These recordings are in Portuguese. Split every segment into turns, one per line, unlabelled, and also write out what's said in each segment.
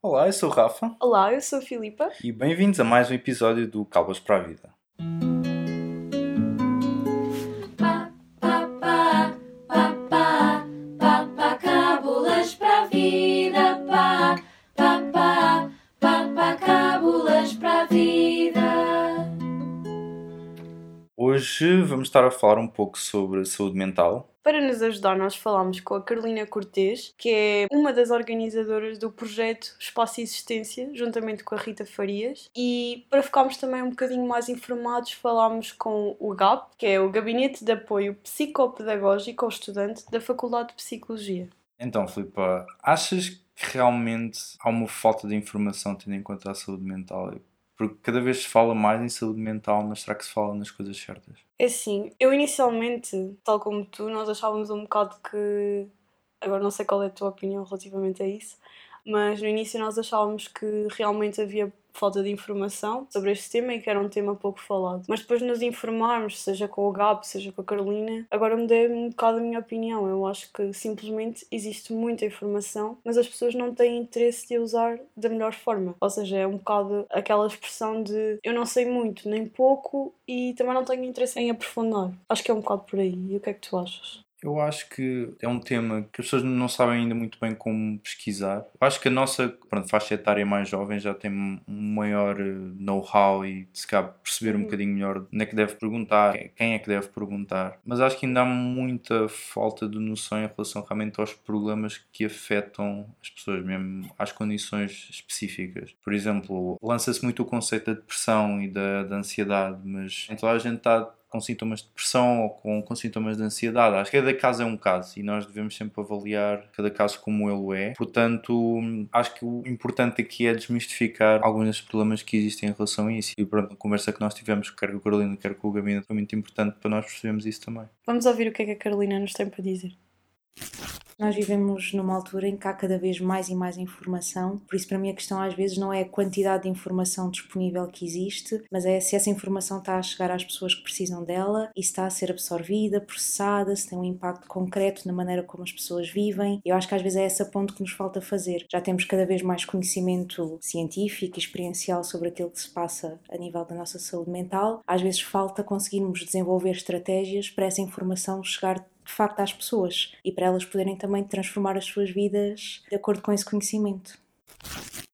Olá, eu sou o Rafa
Olá, eu sou a Filipa.
e bem-vindos a mais um episódio do Calvas para a Vida. Hoje vamos estar a falar um pouco sobre saúde mental.
Para nos ajudar, nós falámos com a Carolina Cortês, que é uma das organizadoras do projeto Espaço e Existência, juntamente com a Rita Farias. E para ficarmos também um bocadinho mais informados, falámos com o GAP, que é o Gabinete de Apoio Psicopedagógico ao Estudante da Faculdade de Psicologia.
Então, Filipa, achas que realmente há uma falta de informação tendo em conta a saúde mental? Porque cada vez se fala mais em saúde mental, mas será que se fala nas coisas certas?
É assim, eu inicialmente, tal como tu, nós achávamos um bocado que. Agora não sei qual é a tua opinião relativamente a isso, mas no início nós achávamos que realmente havia falta de informação sobre este tema e que era um tema pouco falado. Mas depois de nos informarmos, seja com o GAP, seja com a Carolina, agora mudei um bocado a minha opinião. Eu acho que simplesmente existe muita informação, mas as pessoas não têm interesse de usar da melhor forma. Ou seja, é um bocado aquela expressão de eu não sei muito nem pouco e também não tenho interesse em aprofundar. Acho que é um bocado por aí. E o que é que tu achas?
Eu acho que é um tema que as pessoas não sabem ainda muito bem como pesquisar. Eu acho que a nossa pronto, faixa etária mais jovem já tem um maior eh, know-how e se calhar perceber um
Uhum.
bocadinho melhor onde é que deve perguntar, quem é que deve perguntar. Mas acho que ainda há muita falta de noção em relação realmente aos problemas que afetam as pessoas, mesmo às condições específicas. Por exemplo, lança-se muito o conceito da depressão e da, da ansiedade, mas toda a gente está com sintomas de depressão ou com, com sintomas de ansiedade. Acho que cada caso é um caso e nós devemos sempre avaliar cada caso como ele é. Portanto, acho que o importante aqui é desmistificar alguns dos problemas que existem em relação a isso. E pronto, a conversa que nós tivemos, quer com a Carolina, quer com o Gabinete, foi muito importante para nós percebermos isso também.
Vamos ouvir o que é que a Carolina nos tem para dizer.
Nós vivemos numa altura em que há cada vez mais e mais informação, por isso, para mim, a questão às vezes não é a quantidade de informação disponível que existe, mas é se essa informação está a chegar às pessoas que precisam dela e está a ser absorvida, processada, se tem um impacto concreto na maneira como as pessoas vivem. Eu acho que às vezes é essa ponto que nos falta fazer. Já temos cada vez mais conhecimento científico e experiencial sobre aquilo que se passa a nível da nossa saúde mental. Às vezes falta conseguirmos desenvolver estratégias para essa informação chegar de facto às pessoas e para elas poderem também transformar as suas vidas de acordo com esse conhecimento.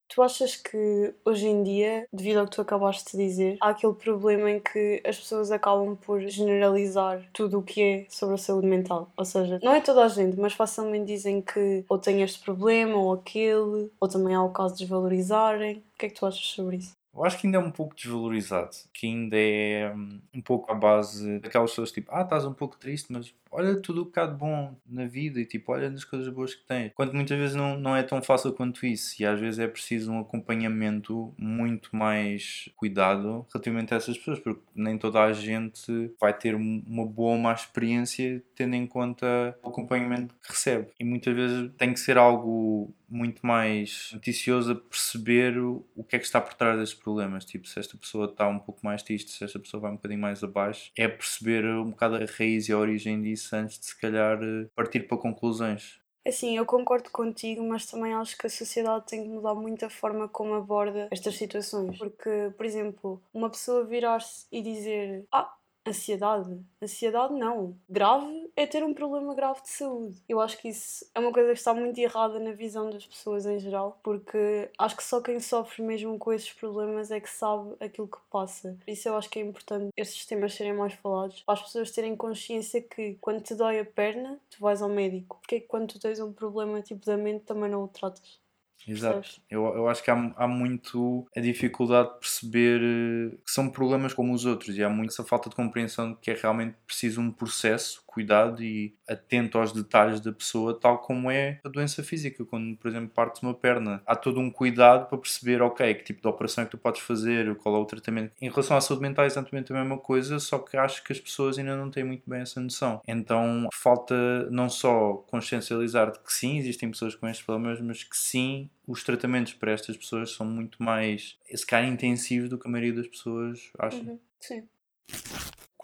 Tu achas que hoje em dia, devido ao que tu acabaste de dizer, há aquele problema em que as pessoas acabam por generalizar tudo o que é sobre a saúde mental? Ou seja, não é toda a gente, mas facilmente dizem que ou tem este problema ou aquele, ou também há o caso de desvalorizarem. O que é que tu achas sobre isso?
Eu acho que ainda é um pouco desvalorizado, que ainda é hum, um pouco à base daquelas pessoas tipo, ah, estás um pouco triste, mas olha tudo o que há de bom na vida e tipo, olha nas coisas boas que tens. Quando muitas vezes não, não é tão fácil quanto isso e às vezes é preciso um acompanhamento muito mais cuidado relativamente a essas pessoas, porque nem toda a gente vai ter um- uma boa ou má experiência tendo em conta o acompanhamento que recebe. E muitas vezes tem que ser algo muito mais noticioso a perceber o, o que é que está por trás destes problemas. Tipo, se esta pessoa está um pouco mais triste, se esta pessoa vai um bocadinho mais abaixo, é perceber um bocado a raiz e a origem disso antes de se calhar eh, partir para conclusões.
Assim, eu concordo contigo, mas também acho que a sociedade tem que mudar muito a forma como aborda estas situações. Porque, por exemplo, uma pessoa virar-se e dizer: Ah, ansiedade. Ansiedade não. Grave é ter um problema grave de saúde. Eu acho que isso é uma coisa que está muito errada na visão das pessoas em geral, porque acho que só quem sofre mesmo com esses problemas é que sabe aquilo que passa. Por isso eu acho que é importante esses temas serem mais falados, para as pessoas terem consciência que quando te dói a perna, tu vais ao médico. Porque é que quando tu tens um problema tipo da mente também não o tratas?
Exato.
Percebes?
Eu, eu acho que há, há muito a dificuldade de perceber eh, que são problemas como os outros e há muito essa falta de compreensão de que é realmente preciso um processo, cuidado e atento aos detalhes da pessoa, tal como é a doença física. Quando, por exemplo, partes uma perna, há todo um cuidado para perceber, ok, que tipo de operação é que tu podes fazer, qual é o tratamento. Em relação à saúde mental é exatamente a mesma coisa, só que acho que as pessoas ainda não têm muito bem essa noção. Então falta não só consciencializar de que sim, existem pessoas com estes problemas, mas que sim, os tratamentos para estas pessoas são muito mais, se calhar, intensivos do que a maioria das pessoas acha.
Uhum, Sim.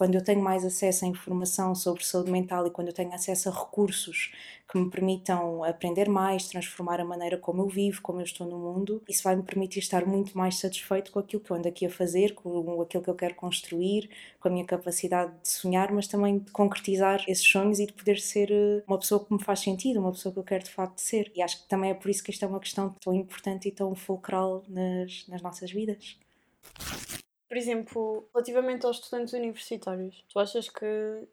Quando eu tenho mais acesso à informação sobre saúde mental e quando eu tenho acesso a recursos que me permitam aprender mais, transformar a maneira como eu vivo, como eu estou no mundo, isso vai me permitir estar muito mais satisfeito com aquilo que eu ando aqui a fazer, com aquilo que eu quero construir, com a minha capacidade de sonhar, mas também de concretizar esses sonhos e de poder ser eh, uma pessoa que me faz sentido, uma pessoa que eu quero de facto ser. E acho que também é por isso que isto é uma questão tão importante e tão fulcral nas, nas nossas vidas.
Por exemplo, relativamente aos estudantes universitários, tu achas que,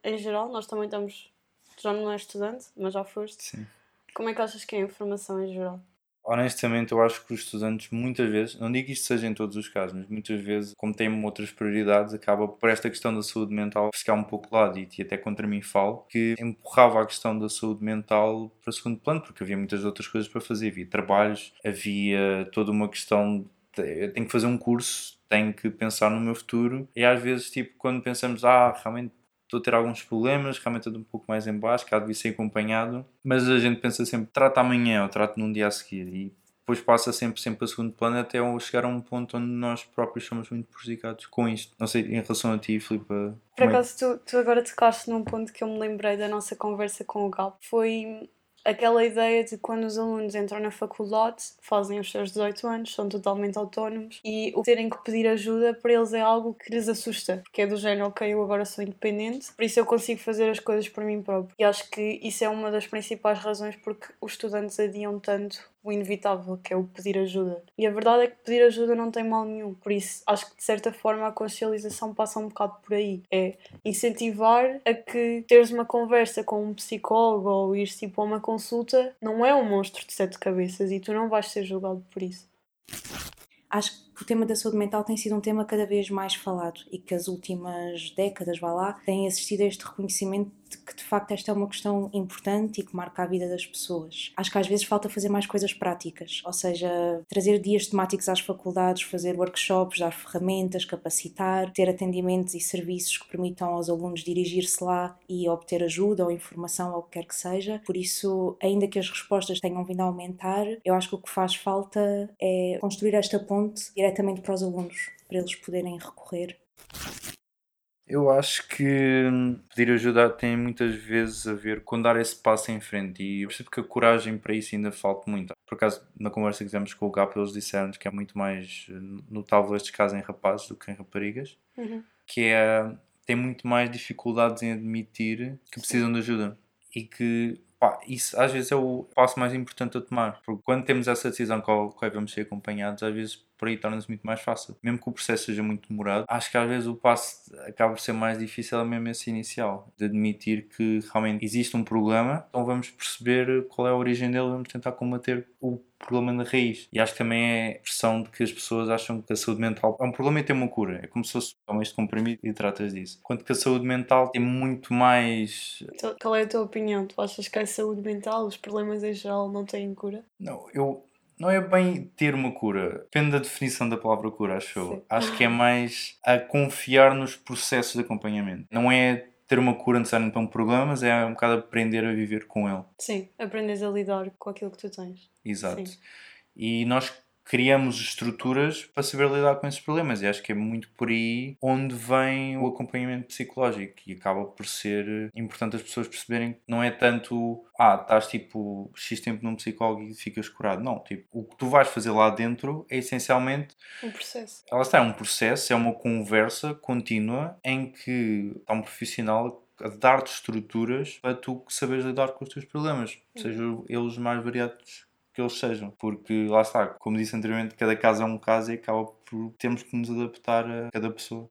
em geral, nós também estamos. Já não és estudante, mas já foste.
Sim.
Como é que achas que é a informação em geral?
Honestamente, eu acho que os estudantes, muitas vezes, não digo que isto seja em todos os casos, mas muitas vezes, como têm outras prioridades, acaba por esta questão da saúde mental ficar um pouco de lado. E até contra mim falo que empurrava a questão da saúde mental para segundo plano, porque havia muitas outras coisas para fazer. Havia trabalhos, havia toda uma questão. Eu tenho que fazer um curso, tenho que pensar no meu futuro. E às vezes, tipo, quando pensamos, ah, realmente estou a ter alguns problemas, realmente estou um pouco mais em baixo, cá devia ser acompanhado, mas a gente pensa sempre, trata amanhã ou trata num dia a seguir e depois passa sempre, sempre a segundo plano até chegar a um ponto onde nós próprios somos muito prejudicados com isto. Não sei, em relação a ti, Filipe...
Por acaso, tu, tu agora tocaste num ponto que eu me lembrei da nossa conversa com o Gal. Foi aquela ideia de quando os alunos entram na faculdade, fazem os seus 18 anos, são totalmente autónomos e o terem que pedir ajuda para eles é algo que lhes assusta, porque é do género, ok, eu agora sou independente, por isso eu consigo fazer as coisas por mim próprio. E acho que isso é uma das principais razões porque os estudantes adiam tanto o inevitável, que é o pedir ajuda. E a verdade é que pedir ajuda não tem mal nenhum. Por isso, acho que de certa forma a consciencialização passa um bocado por aí. É incentivar a que teres uma conversa com um psicólogo ou ir tipo a uma consulta não é um monstro de sete cabeças e tu não vais ser julgado por isso.
Acho que o tema da saúde mental tem sido um tema cada vez mais falado e que as últimas décadas, vá lá, têm assistido a este reconhecimento que de facto esta é uma questão importante e que marca a vida das pessoas. Acho que às vezes falta fazer mais coisas práticas, ou seja, trazer dias temáticos às faculdades, fazer workshops, dar ferramentas, capacitar, ter atendimentos e serviços que permitam aos alunos dirigir-se lá e obter ajuda ou informação ou o que quer que seja. Por isso, ainda que as respostas tenham vindo a aumentar, eu acho que o que faz falta é construir esta ponte diretamente para os alunos, para eles poderem recorrer
eu acho que hum, pedir ajuda tem muitas vezes a ver com dar esse passo em frente e eu percebo que a coragem para isso ainda falta muito. Por acaso, na conversa que fizemos com o GAP, eles disseram que é muito mais hum, notável estes casos em rapazes do que em raparigas,
uhum.
que é tem muito mais dificuldades em admitir que precisam de ajuda e que pá, isso às vezes é o passo mais importante a tomar, porque quando temos essa decisão com a qual vamos ser acompanhados, às vezes por aí torna-se muito mais fácil. Mesmo que o processo seja muito demorado, acho que às vezes o passo acaba por ser mais difícil, é mesmo esse inicial, de admitir que realmente existe um problema, então vamos perceber qual é a origem dele, vamos tentar combater o problema na raiz. E acho que também é a pressão de que as pessoas acham que a saúde mental é um problema e tem uma cura. É como se fosse um este comprimido e tratas disso. Enquanto que a saúde mental tem muito mais.
Então, qual é a tua opinião? Tu achas que a saúde mental, os problemas em geral, não têm cura?
Não, eu não é bem ter uma cura. Depende da definição da palavra cura, acho eu. Acho que é mais a confiar nos processos de acompanhamento. Não é ter uma cura necessariamente para um problema, mas é um bocado aprender a viver com ele.
Sim, aprendes a lidar com aquilo que tu tens.
Exato.
Sim.
E nós criamos estruturas para saber lidar com esses problemas. E acho que é muito por aí onde vem o acompanhamento psicológico e acaba por ser importante as pessoas perceberem que não é tanto, ah, estás tipo X tempo num psicólogo e ficas curado. Não, tipo, o que tu vais fazer lá dentro é essencialmente
um processo.
Ela está, é um processo, é uma conversa contínua em que está um profissional a dar-te estruturas para tu saberes lidar com os teus problemas, sejam eles mais variados que eles sejam, porque lá está, como disse anteriormente, cada caso é um caso e acaba por termos que nos adaptar a cada pessoa.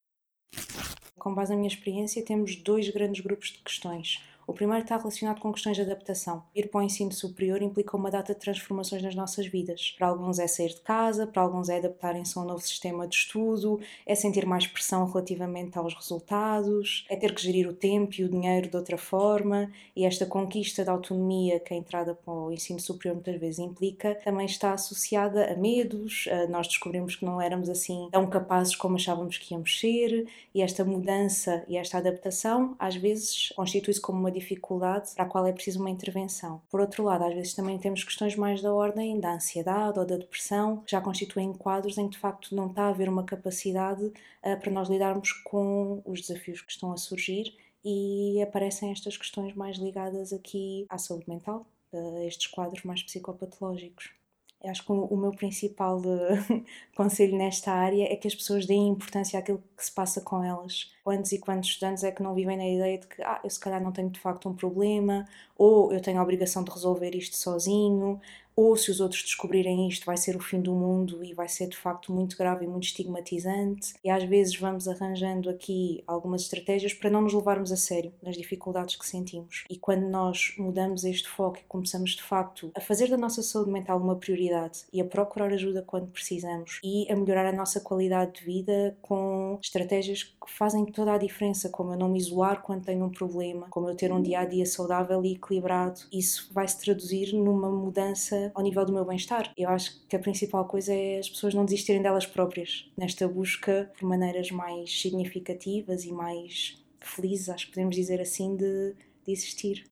Com base na minha experiência, temos dois grandes grupos de questões. O primeiro está relacionado com questões de adaptação. Ir para o ensino superior implica uma data de transformações nas nossas vidas. Para alguns é sair de casa, para alguns é adaptarem-se a um novo sistema de estudo, é sentir mais pressão relativamente aos resultados, é ter que gerir o tempo e o dinheiro de outra forma, e esta conquista da autonomia que a entrada para o ensino superior muitas vezes implica também está associada a medos, a nós descobrimos que não éramos assim tão capazes como achávamos que íamos ser, e esta mudança e esta adaptação às vezes constitui-se como uma dificuldade para a qual é preciso uma intervenção. Por outro lado, às vezes também temos questões mais da ordem da ansiedade ou da depressão, que já constituem quadros em que de facto não está a haver uma capacidade uh, para nós lidarmos com os desafios que estão a surgir e aparecem estas questões mais ligadas aqui à saúde mental, a estes quadros mais psicopatológicos. Eu acho que o meu principal eh, conselho nesta área é que as pessoas deem importância àquilo que se passa com elas. Quantos e quantos estudantes é que não vivem na ideia de que ah, eu se calhar não tenho de facto um problema, ou eu tenho a obrigação de resolver isto sozinho, ou se os outros descobrirem isto vai ser o fim do mundo e vai ser de facto muito grave e muito estigmatizante. E às vezes vamos arranjando aqui algumas estratégias para não nos levarmos a sério nas dificuldades que sentimos. E quando nós mudamos este foco e começamos de facto a fazer da nossa saúde mental uma prioridade e a procurar ajuda quando precisamos e a melhorar a nossa qualidade de vida com estratégias que fazem toda a diferença, como eu não me isolar quando tenho um problema, como eu ter um dia a dia saudável e equilibrado, isso vai se traduzir numa mudança ao nível do meu bem-estar. Eu acho que a principal coisa é as pessoas não desistirem delas próprias nesta busca por maneiras mais significativas e mais felizes, acho que podemos dizer assim, de, de existir.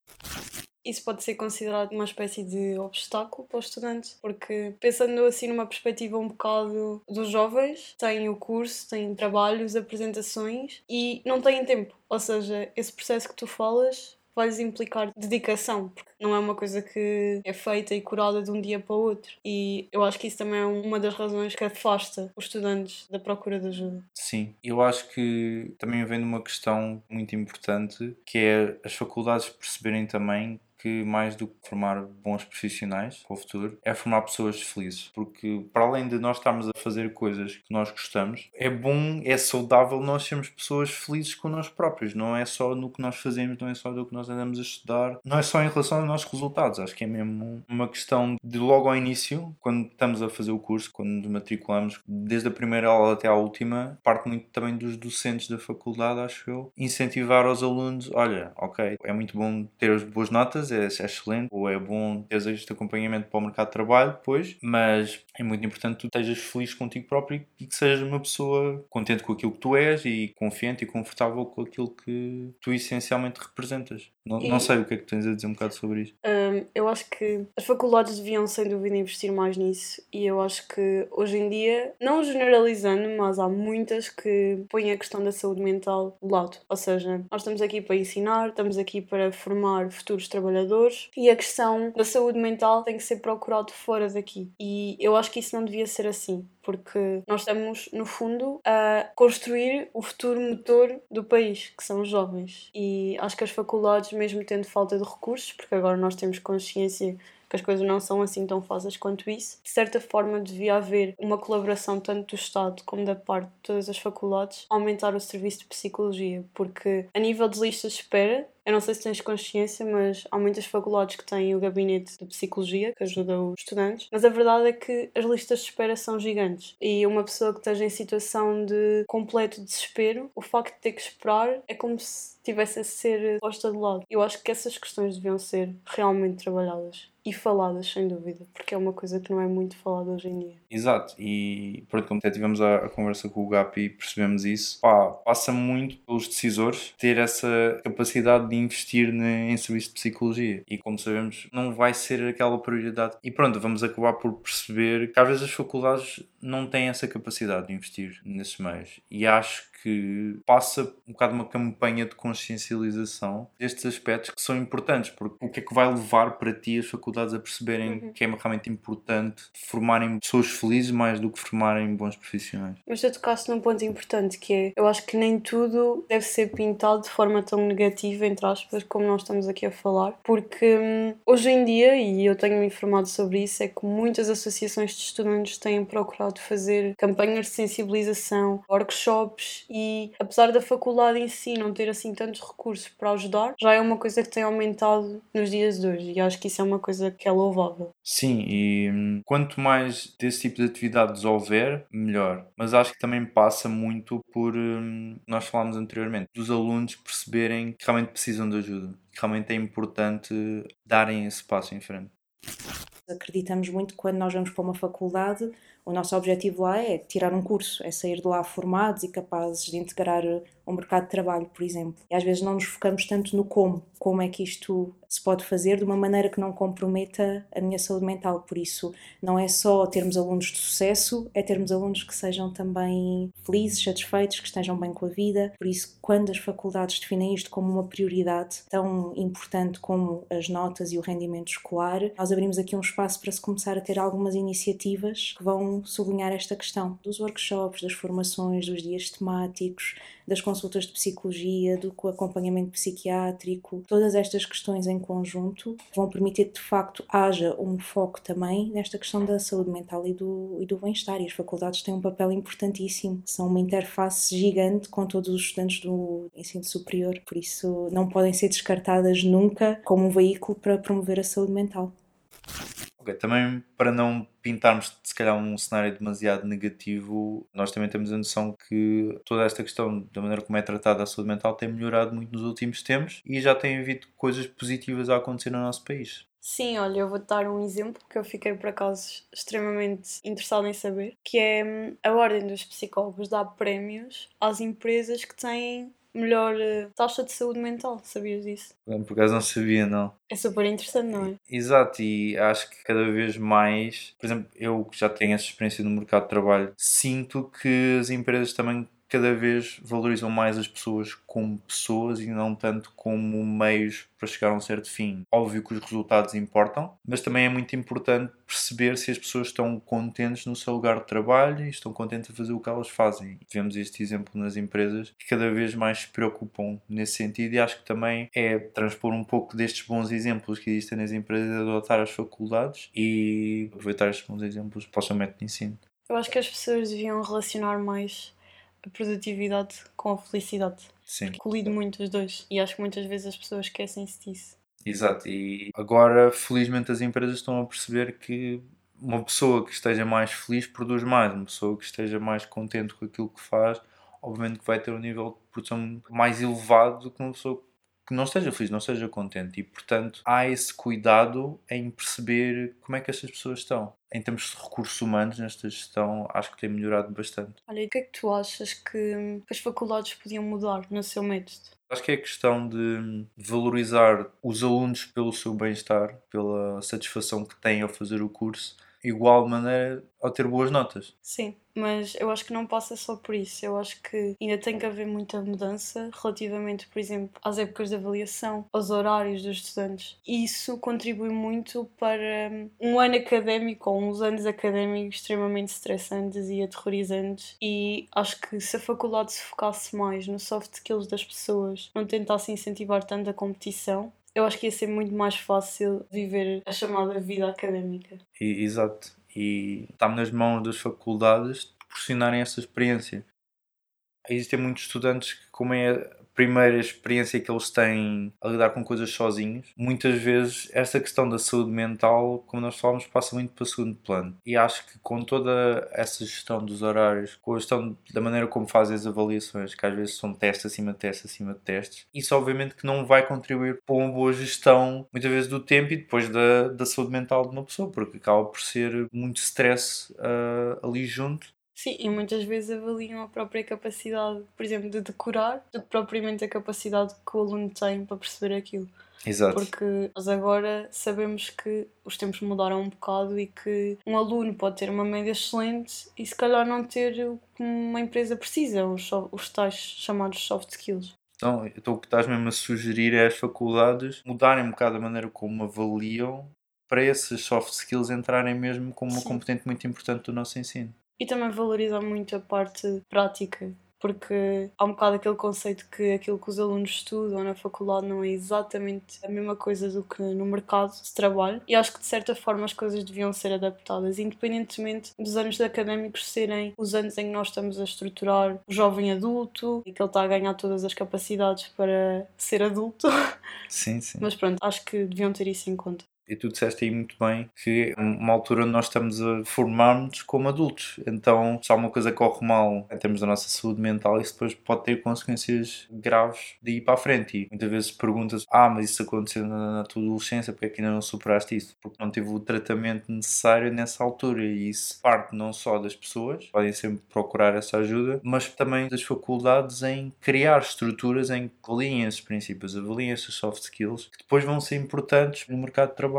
Isso pode ser considerado uma espécie de obstáculo para os estudantes, porque pensando assim numa perspectiva um bocado dos jovens, têm o curso, têm trabalhos, apresentações e não têm tempo. Ou seja, esse processo que tu falas vai-lhes implicar dedicação, porque não é uma coisa que é feita e curada de um dia para o outro. E eu acho que isso também é uma das razões que afasta os estudantes da procura de ajuda.
Sim, eu acho que também vem de uma questão muito importante, que é as faculdades perceberem também que mais do que formar bons profissionais para o futuro é formar pessoas felizes. Porque para além de nós estarmos a fazer coisas que nós gostamos, é bom, é saudável nós sermos pessoas felizes com nós próprios. Não é só no que nós fazemos, não é só do que nós andamos a estudar, não é só em relação aos nossos resultados. Acho que é mesmo uma questão de logo ao início, quando estamos a fazer o curso, quando nos matriculamos, desde a primeira aula até à última, parte muito também dos docentes da faculdade, acho eu, incentivar aos alunos: olha, ok, é muito bom ter as boas notas, é, excelente, ou é bom ter este acompanhamento para o mercado de trabalho depois, mas é muito importante que tu estejas feliz contigo próprio e que sejas uma pessoa contente com aquilo que tu és e confiante e confortável com aquilo que tu essencialmente representas. Não, e... não sei o que é que tens a dizer um bocado sobre isto.
Um, eu acho que as faculdades deviam sem dúvida investir mais nisso e eu acho que hoje em dia, não generalizando, mas há muitas que põem a questão da saúde mental de lado. Ou seja, nós estamos aqui para ensinar, estamos aqui para formar futuros trabalhadores trabalhadores e a questão da saúde mental tem que ser procurado fora daqui. E eu acho que isso não devia ser assim, porque nós estamos, no fundo, a construir o futuro motor do país, que são os jovens. E acho que as faculdades, mesmo tendo falta de recursos, porque agora nós temos consciência que as coisas não são assim tão fáceis quanto isso. De certa forma, devia haver uma colaboração tanto do Estado como da parte de todas as faculdades aumentar o serviço de psicologia, porque a nível de listas de espera, eu não sei se tens consciência, mas há muitas faculdades que têm o gabinete de psicologia que ajuda os estudantes, mas a verdade é que as listas de espera são gigantes. E uma pessoa que esteja em situação de completo desespero, o facto de ter que esperar é como se tivesse a ser posta de lado. Eu acho que essas questões deviam ser realmente trabalhadas e faladas, sem dúvida, porque é uma coisa que não é muito falada hoje em dia.
Exato, e pronto, como até tivemos a, a conversa com o GAP e percebemos isso, pá, passa muito pelos decisores ter essa capacidade de investir em serviço de psicologia. E como sabemos, não vai ser aquela prioridade. E pronto, vamos acabar por perceber que às vezes as faculdades não têm essa capacidade de investir nesses meios. E acho que passa um bocado uma campanha de consciencialização destes aspectos que são importantes, porque o que é que vai levar para ti as faculdades a perceberem uhum. que é realmente importante formarem pessoas felizes mais do que formarem bons profissionais.
Mas tu tocaste num ponto importante que é, eu acho que nem tudo deve ser pintado de forma tão negativa, entre aspas, como nós estamos aqui a falar, porque hum, hoje em dia, e eu tenho me informado sobre isso, é que muitas associações de estudantes têm procurado fazer campanhas de sensibilização, workshops e apesar da faculdade em si não ter assim tantos recursos para ajudar, já é uma coisa que tem aumentado nos dias de hoje e acho que isso é uma coisa que é louvável.
Sim, e hum, quanto mais desse tipo de atividades houver, melhor. Mas acho que também passa muito por, hum, nós falámos anteriormente, dos alunos perceberem que realmente precisam de ajuda, que realmente é importante darem esse passo em frente.
Acreditamos muito que quando nós vamos para uma faculdade, o nosso objetivo lá é tirar um curso, é sair de lá formados e capazes de integrar o mercado de trabalho, por exemplo. E às vezes não nos focamos tanto no como, como é que isto se pode fazer de uma maneira que não comprometa a minha saúde mental. Por isso, não é só termos alunos de sucesso, é termos alunos que sejam também felizes, satisfeitos, que estejam bem com a vida. Por isso, quando as faculdades definem isto como uma prioridade tão importante como as notas e o rendimento escolar, nós abrimos aqui um espaço para se começar a ter algumas iniciativas que vão sublinhar esta questão dos workshops, das formações, dos dias temáticos, das consultas de psicologia, do acompanhamento psiquiátrico, todas estas questões em conjunto vão permitir que de facto haja um foco também nesta questão da saúde mental e do, e do bem-estar. E as faculdades têm um papel importantíssimo, são uma interface gigante com todos os estudantes do ensino superior, por isso não podem ser descartadas nunca como um veículo para promover a saúde mental.
Também para não pintarmos se calhar um cenário demasiado negativo, nós também temos a noção que toda esta questão da maneira como é tratada a saúde mental tem melhorado muito nos últimos tempos e já tem havido coisas positivas a acontecer no nosso país.
Sim, olha, eu vou dar um exemplo que eu fiquei por acaso extremamente interessada em saber, que é hum, a Ordem dos Psicólogos dá prémios às empresas que têm melhor uh, taxa de saúde mental, sabias disso?
Por acaso não sabia, não.
É super interessante, não é?
Exato, e acho que cada vez mais, por exemplo, eu que já tenho essa experiência no mercado de trabalho, sinto que as empresas também cada vez valorizam mais as pessoas como pessoas e não tanto como meios para chegar a um certo fim. Óbvio que os resultados importam, mas também é muito importante perceber se as pessoas estão contentes no seu lugar de trabalho e estão contentes a fazer o que elas fazem. Tivemos este exemplo nas empresas que cada vez mais se preocupam nesse sentido e acho que também é transpor um pouco destes bons exemplos que existem nas empresas, adotar as faculdades e aproveitar estes bons exemplos para o seu método de ensino.
Eu acho que as pessoas deviam relacionar mais a produtividade com a felicidade.
Sim.
Colido muito os dois. E acho que muitas vezes as pessoas esquecem-se disso.
Exato, e agora felizmente as empresas estão a perceber que uma pessoa que esteja mais feliz produz mais, uma pessoa que esteja mais contente com aquilo que faz, obviamente que vai ter um nível de produção mais elevado do que uma pessoa que não esteja feliz, não esteja contente. E, portanto, há esse cuidado em perceber como é que estas pessoas estão. Em termos de recursos humanos, nesta gestão, acho que tem melhorado bastante.
Olha, e o que é que tu achas que as faculdades podiam mudar no seu método?
Acho que é questão de valorizar os alunos pelo seu bem-estar, pela satisfação que têm ao fazer o curso, igual maneira ao ter boas notas.
Sim, mas eu acho que não passa só por isso. Eu acho que ainda tem que haver muita mudança relativamente, por exemplo, às épocas de avaliação, aos horários dos estudantes. Isso contribui muito para um ano académico ou uns anos académicos extremamente estressantes e aterrorizantes. E acho que se a faculdade se focasse mais no soft skills das pessoas, não tentasse incentivar tanto a competição, eu acho que ia ser muito mais fácil viver a chamada vida académica.
E, exato. E está nas mãos das faculdades proporcionarem essa experiência. Existem muitos estudantes que, como é primeira experiência que eles têm a lidar com coisas sozinhos, muitas vezes essa questão da saúde mental, como nós falamos, passa muito para o segundo plano. E acho que com toda essa gestão dos horários, com a gestão da maneira como fazem as avaliações, que às vezes são testes acima de testes acima de testes, isso obviamente que não vai contribuir para uma boa gestão, muitas vezes, do tempo e depois da, da saúde mental de uma pessoa, porque acaba por ser muito stress uh, ali junto
Sim, e muitas vezes avaliam a própria capacidade, por exemplo, de decorar, do que propriamente a capacidade que o aluno tem para perceber aquilo.
Exato.
Porque nós agora sabemos que os tempos mudaram um bocado e que um aluno pode ter uma média excelente e se calhar não ter o que uma empresa precisa, os, os tais chamados soft skills.
Então, então o que estás mesmo a sugerir é as faculdades mudarem um bocado a maneira como avaliam para esses soft skills entrarem mesmo como uma
Sim.
componente muito importante do nosso ensino.
E também valoriza muito a parte prática, porque há um bocado aquele conceito que aquilo que os alunos estudam na faculdade não é exatamente a mesma coisa do que no mercado de trabalho. E acho que de certa forma as coisas deviam ser adaptadas, independentemente dos anos académicos serem os anos em que nós estamos a estruturar o jovem adulto e que ele está a ganhar todas as capacidades para ser adulto.
Sim, sim.
Mas pronto, acho que deviam ter isso em conta.
E tu disseste aí muito bem que é uma altura nós estamos a formar-nos como adultos. Então, se alguma coisa corre mal em termos da nossa saúde mental, isso depois pode ter consequências graves de ir para a frente. E muitas vezes perguntas: Ah, mas isso aconteceu na, na tua adolescência, porque é que ainda não superaste isso? Porque não teve o tratamento necessário nessa altura. E isso parte não só das pessoas, podem sempre procurar essa ajuda, mas também das faculdades em criar estruturas em que avaliem esses princípios, avaliem esses soft skills, que depois vão ser importantes no mercado de trabalho.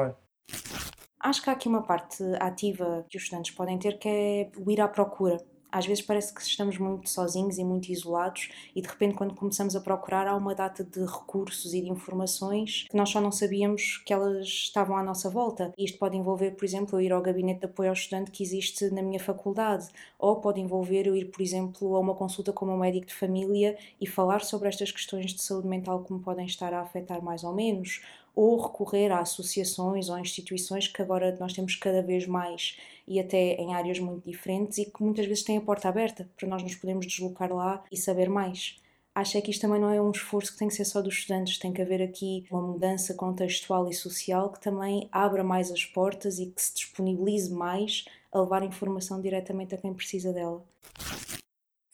Acho que há aqui uma parte ativa que os estudantes podem ter que é o ir à procura. Às vezes parece que estamos muito sozinhos e muito isolados, e de repente, quando começamos a procurar, há uma data de recursos e de informações que nós só não sabíamos que elas estavam à nossa volta. Isto pode envolver, por exemplo, eu ir ao gabinete de apoio ao estudante que existe na minha faculdade, ou pode envolver eu ir, por exemplo, a uma consulta com o meu médico de família e falar sobre estas questões de saúde mental que me podem estar a afetar mais ou menos, ou recorrer a associações ou instituições que agora nós temos cada vez mais e até em áreas muito diferentes e que muitas vezes têm a porta aberta para nós nos podermos deslocar lá e saber mais. Acho é que isto também não é um esforço que tem que ser só dos estudantes, tem que haver aqui uma mudança contextual e social que também abra mais as portas e que se disponibilize mais a levar informação diretamente a quem precisa dela.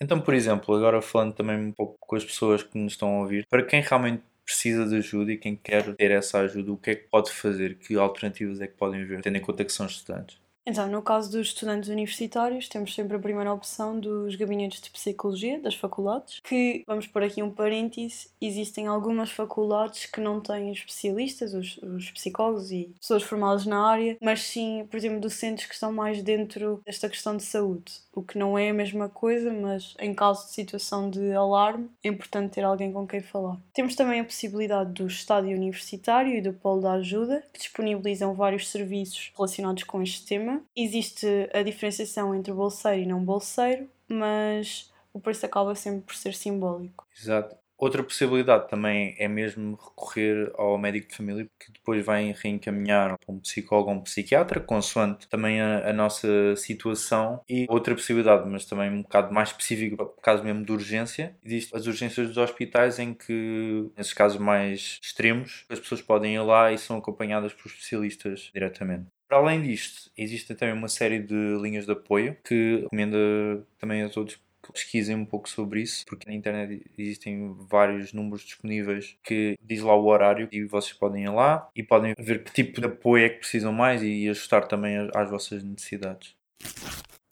Então, por exemplo, agora falando também um pouco com as pessoas que nos estão a ouvir, para quem realmente precisa de ajuda e quem quer ter essa ajuda, o que é que pode fazer? Que alternativas é que podem ver, tendo em conta que são estudantes?
Então, no caso dos estudantes universitários, temos sempre a primeira opção dos gabinetes de psicologia das faculdades, que, vamos pôr aqui um parêntese, existem algumas faculdades que não têm especialistas, os, os psicólogos e pessoas formadas na área, mas sim, por exemplo, docentes que estão mais dentro desta questão de saúde, o que não é a mesma coisa, mas em caso de situação de alarme, é importante ter alguém com quem falar. Temos também a possibilidade do estádio universitário e do polo da ajuda, que disponibilizam vários serviços relacionados com este tema Existe a diferenciação entre bolseiro e não bolseiro, mas o preço acaba sempre por ser simbólico.
Exato. Outra possibilidade também é mesmo recorrer ao médico de família, que depois vai reencaminhar para um psicólogo ou um psiquiatra, consoante também a, a, nossa situação. E outra possibilidade, mas também um bocado mais específica, para caso mesmo de urgência, existem as urgências dos hospitais, em que, nesses casos mais extremos, as pessoas podem ir lá e são acompanhadas por especialistas diretamente. Para além disto, existe também uma série de linhas de apoio que recomendo também a todos que pesquisem um pouco sobre isso, porque na internet existem vários números disponíveis que diz lá o horário e vocês podem ir lá e podem ver que tipo de apoio é que precisam mais e ajustar também às vossas necessidades.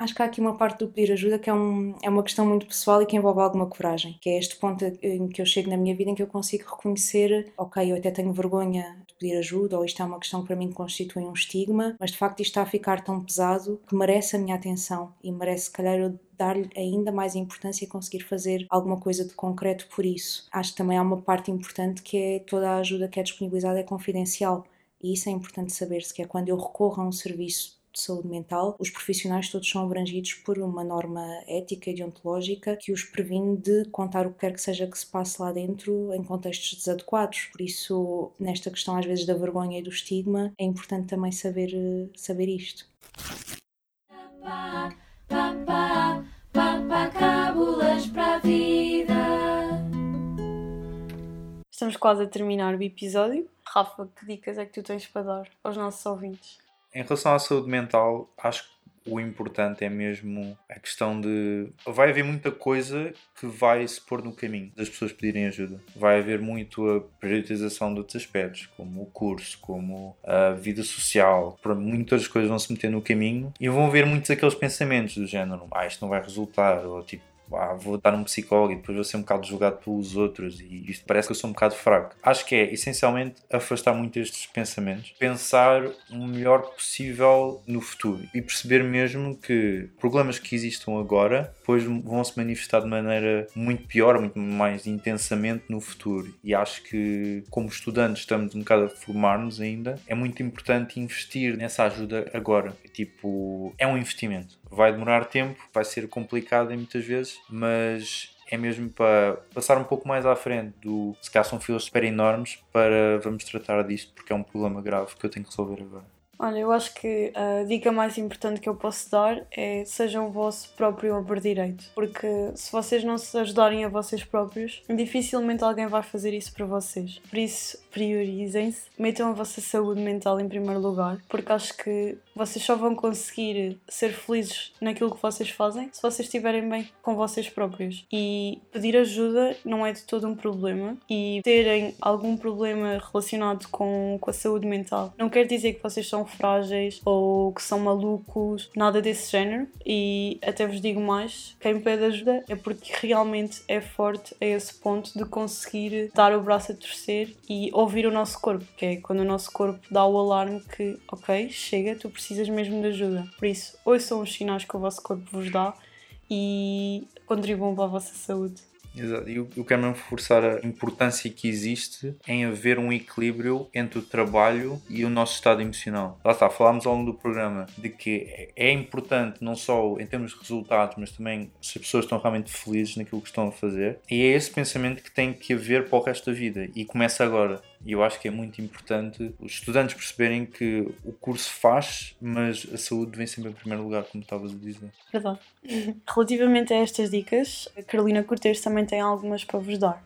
Acho que há aqui uma parte do pedir ajuda que é, um, é uma questão muito pessoal e que envolve alguma coragem, que é este ponto em que eu chego na minha vida em que eu consigo reconhecer, ok, eu até tenho vergonha de pedir ajuda, ou isto é uma questão que para mim constitui um estigma, mas de facto isto está a ficar tão pesado que merece a minha atenção e merece, se calhar, eu dar-lhe ainda mais importância e conseguir fazer alguma coisa de concreto por isso. Acho que também há uma parte importante que é toda a ajuda que é disponibilizada é confidencial. E isso é importante saber-se, que é quando eu recorro a um serviço de saúde mental, os profissionais todos são abrangidos por uma norma ética e deontológica que os previne de contar o que quer que seja que se passe lá dentro em contextos desadequados. Por isso, nesta questão às vezes da vergonha e do estigma, é importante também saber, saber isto.
Estamos quase a terminar o episódio. Rafa, que dicas é que tu tens para dar aos nossos ouvintes?
Em relação à saúde mental, acho que o importante é mesmo a questão de. Vai haver muita coisa que vai se pôr no caminho das pessoas pedirem ajuda. Vai haver muito a priorização de outros aspectos, como o curso, como a vida social. Muitas coisas vão se meter no caminho e vão haver muitos aqueles pensamentos do género: ah, isto não vai resultar, ou tipo ah, vou estar num psicólogo e depois vou ser um bocado julgado pelos outros e isto parece que eu sou um bocado fraco. Acho que é essencialmente afastar muito estes pensamentos, pensar o melhor possível no futuro e perceber mesmo que problemas que existam agora depois vão se manifestar de maneira muito pior, muito mais intensamente no futuro. E acho que, como estudantes, estamos um bocado a formar-nos ainda, é muito importante investir nessa ajuda agora. Tipo, é um investimento vai demorar tempo, vai ser complicado muitas vezes, mas é mesmo para passar um pouco mais à frente do se calhar são filas super enormes para vamos tratar disto porque é um problema grave que eu tenho que resolver agora.
Olha, eu acho que a dica mais importante que eu posso dar é sejam o vosso próprio over direito. Porque se vocês não se ajudarem a vocês próprios, dificilmente alguém vai fazer isso para vocês. Por isso, priorizem-se, metam a vossa saúde mental em primeiro lugar, porque acho que vocês só vão conseguir ser felizes naquilo que vocês fazem se vocês estiverem bem com vocês próprios. E pedir ajuda não é de todo um problema. E terem algum problema relacionado com, com a saúde mental não quer dizer que vocês são frágeis ou que são malucos, nada desse género. E até vos digo mais: quem pede ajuda é porque realmente é forte a esse ponto de conseguir dar o braço a torcer e ouvir o nosso corpo, que é quando o nosso corpo dá o alarme que, ok, chega, tu precisas mesmo de ajuda. Por isso, ouçam os sinais que o vosso corpo vos dá e contribuam para a vossa saúde.
Exato. E eu, quero mesmo reforçar a importância que existe em haver um equilíbrio entre o trabalho e o nosso estado emocional. Lá está, falámos ao longo do programa de que é- é importante não só em termos de resultados, mas também se as pessoas estão realmente felizes naquilo que estão a fazer. E é esse pensamento que tem que haver para o resto da vida e começa agora. E eu acho que é muito importante os estudantes perceberem que o curso faz, mas a saúde vem sempre em primeiro lugar, como estavas a dizer.
Verdade. Relativamente a estas dicas, a Carolina Cortês também tem algumas para vos dar.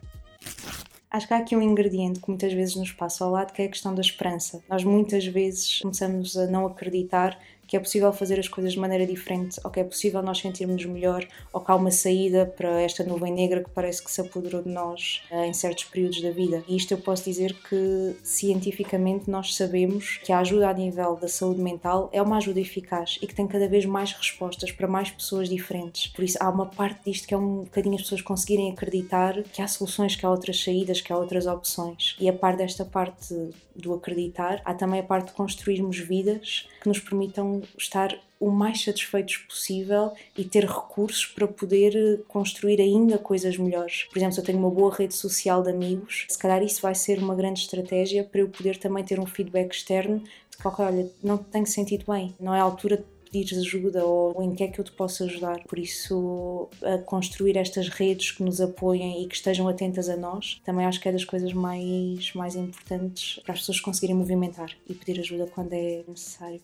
Acho que há aqui um ingrediente que muitas vezes nos passa ao lado, que é a questão da esperança. Nós muitas vezes começamos a não acreditar que é possível fazer as coisas de maneira diferente, ou que é possível nós sentirmos melhor, ou que há uma saída para esta nuvem negra que parece que se apoderou de nós eh, em certos períodos da vida. E isto eu posso dizer que cientificamente nós sabemos que a ajuda a nível da saúde mental é uma ajuda eficaz e que tem cada vez mais respostas para mais pessoas diferentes. Por isso há uma parte disto que é um bocadinho as pessoas conseguirem acreditar que há soluções, que há outras saídas, que há outras opções. E a par desta parte do acreditar, há também a parte de construirmos vidas que nos permitam estar o mais satisfeitos possível e ter recursos para poder eh, construir ainda coisas melhores. Por exemplo, se eu tenho uma boa rede social de amigos, se calhar isso vai ser uma grande estratégia para eu poder também ter um feedback externo de que, olha, não te tenho sentido bem, não é a altura de pedires ajuda ou em que é que eu te posso ajudar. Por isso, a construir estas redes que nos apoiem e que estejam atentas a nós, também acho que é das coisas mais, mais importantes para as pessoas conseguirem movimentar e pedir ajuda quando é necessário.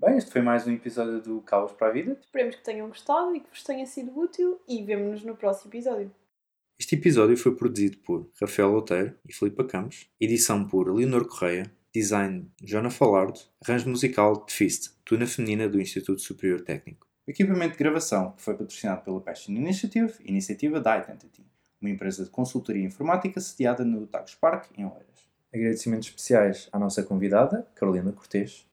Bem, este foi mais um episódio do Caos para a Vida.
Esperemos que tenham gostado e que vos tenha sido útil e vemo-nos no próximo episódio.
Este episódio foi produzido por Rafael Outeiro e Filipe Campos, edição por Leonor Correia, design Jona Falardo, arranjo musical de Fist, tuna feminina do Instituto Superior Técnico. O equipamento de gravação foi patrocinado pela Passion Initiative, iniciativa da Identity, uma empresa de consultoria informática sediada no Tagus Park, em Oeiras. Agradecimentos especiais à nossa convidada, Carolina Cortês,